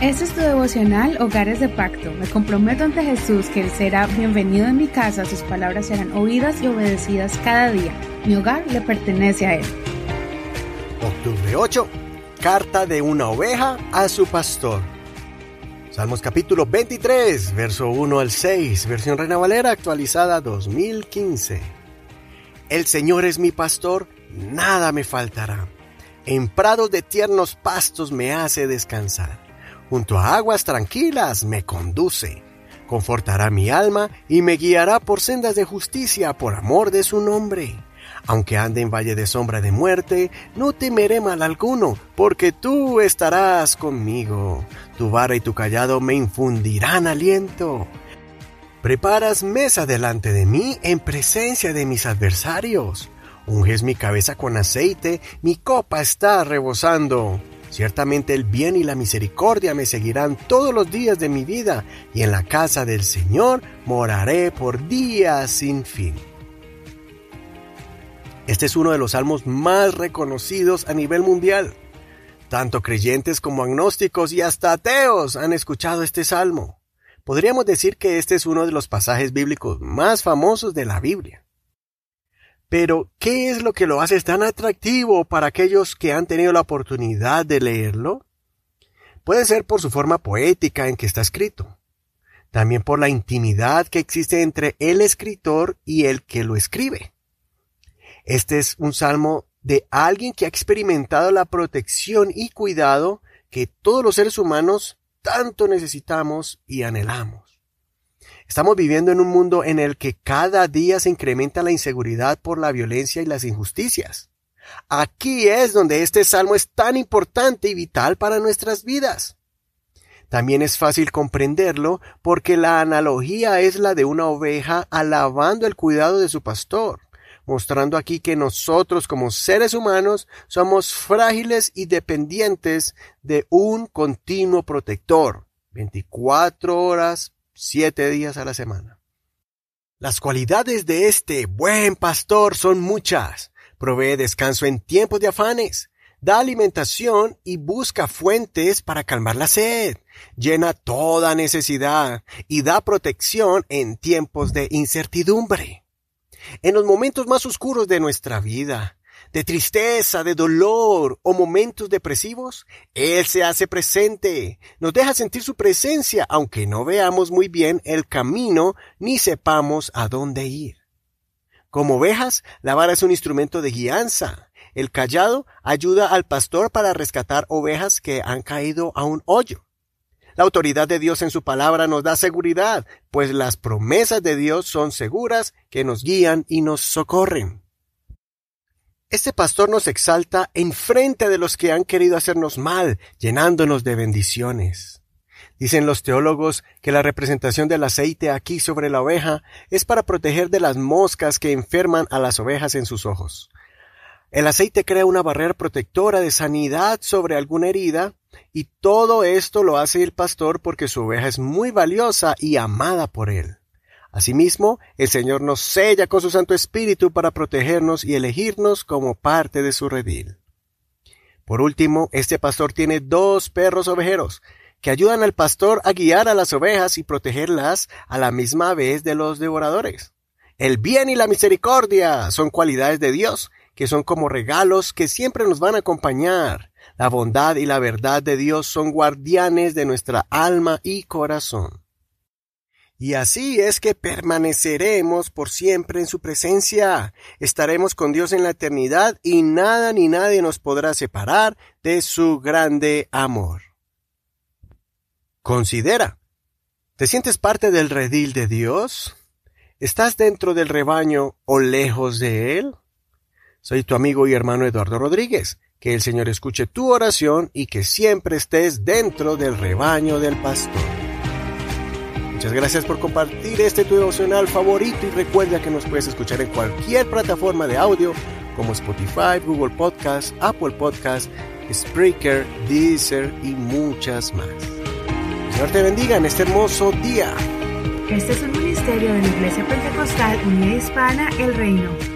Este es tu devocional Hogares de Pacto. Me comprometo ante Jesús que Él será bienvenido en mi casa, sus palabras serán oídas y obedecidas cada día. Mi hogar le pertenece a Él. Octubre 8. Carta de una oveja a su pastor. Salmos capítulo 23, verso 1 al 6, versión Reina Valera actualizada 2015. El Señor es mi pastor, nada me faltará. En prados de tiernos pastos me hace descansar junto a aguas tranquilas me conduce. Confortará mi alma y me guiará por sendas de justicia por amor de su nombre. Aunque ande en valle de sombra de muerte, no temeré mal alguno, porque tú estarás conmigo. Tu vara y tu callado me infundirán aliento. Preparas mesa delante de mí en presencia de mis adversarios. Unges mi cabeza con aceite, mi copa está rebosando. Ciertamente el bien y la misericordia me seguirán todos los días de mi vida, y en la casa del Señor moraré por días sin fin. Este es uno de los salmos más reconocidos a nivel mundial. Tanto creyentes como agnósticos y hasta ateos han escuchado este salmo. Podríamos decir que este es uno de los pasajes bíblicos más famosos de la Biblia. Pero, ¿qué es lo que lo hace tan atractivo para aquellos que han tenido la oportunidad de leerlo? Puede ser por su forma poética en que está escrito, también por la intimidad que existe entre el escritor y el que lo escribe. Este es un salmo de alguien que ha experimentado la protección y cuidado que todos los seres humanos tanto necesitamos y anhelamos. Estamos viviendo en un mundo en el que cada día se incrementa la inseguridad por la violencia y las injusticias. Aquí es donde este salmo es tan importante y vital para nuestras vidas. También es fácil comprenderlo porque la analogía es la de una oveja alabando el cuidado de su pastor, mostrando aquí que nosotros como seres humanos somos frágiles y dependientes de un continuo protector, 24 horas siete días a la semana. Las cualidades de este buen pastor son muchas. Provee descanso en tiempos de afanes, da alimentación y busca fuentes para calmar la sed, llena toda necesidad y da protección en tiempos de incertidumbre. En los momentos más oscuros de nuestra vida, de tristeza, de dolor o momentos depresivos, Él se hace presente, nos deja sentir su presencia, aunque no veamos muy bien el camino ni sepamos a dónde ir. Como ovejas, la vara es un instrumento de guianza. El callado ayuda al pastor para rescatar ovejas que han caído a un hoyo. La autoridad de Dios en su palabra nos da seguridad, pues las promesas de Dios son seguras que nos guían y nos socorren. Este pastor nos exalta en frente de los que han querido hacernos mal, llenándonos de bendiciones. Dicen los teólogos que la representación del aceite aquí sobre la oveja es para proteger de las moscas que enferman a las ovejas en sus ojos. El aceite crea una barrera protectora de sanidad sobre alguna herida, y todo esto lo hace el pastor porque su oveja es muy valiosa y amada por él. Asimismo, el Señor nos sella con su Santo Espíritu para protegernos y elegirnos como parte de su redil. Por último, este pastor tiene dos perros ovejeros, que ayudan al pastor a guiar a las ovejas y protegerlas a la misma vez de los devoradores. El bien y la misericordia son cualidades de Dios, que son como regalos que siempre nos van a acompañar. La bondad y la verdad de Dios son guardianes de nuestra alma y corazón. Y así es que permaneceremos por siempre en su presencia. Estaremos con Dios en la eternidad y nada ni nadie nos podrá separar de su grande amor. Considera. ¿Te sientes parte del redil de Dios? ¿Estás dentro del rebaño o lejos de él? Soy tu amigo y hermano Eduardo Rodríguez. Que el Señor escuche tu oración y que siempre estés dentro del rebaño del pastor. Muchas gracias por compartir este tu devocional favorito y recuerda que nos puedes escuchar en cualquier plataforma de audio como Spotify, Google Podcast, Apple Podcast, Spreaker, Deezer y muchas más. Señor te bendiga en este hermoso día. Este es un ministerio de la Iglesia Pentecostal Unida Hispana El Reino.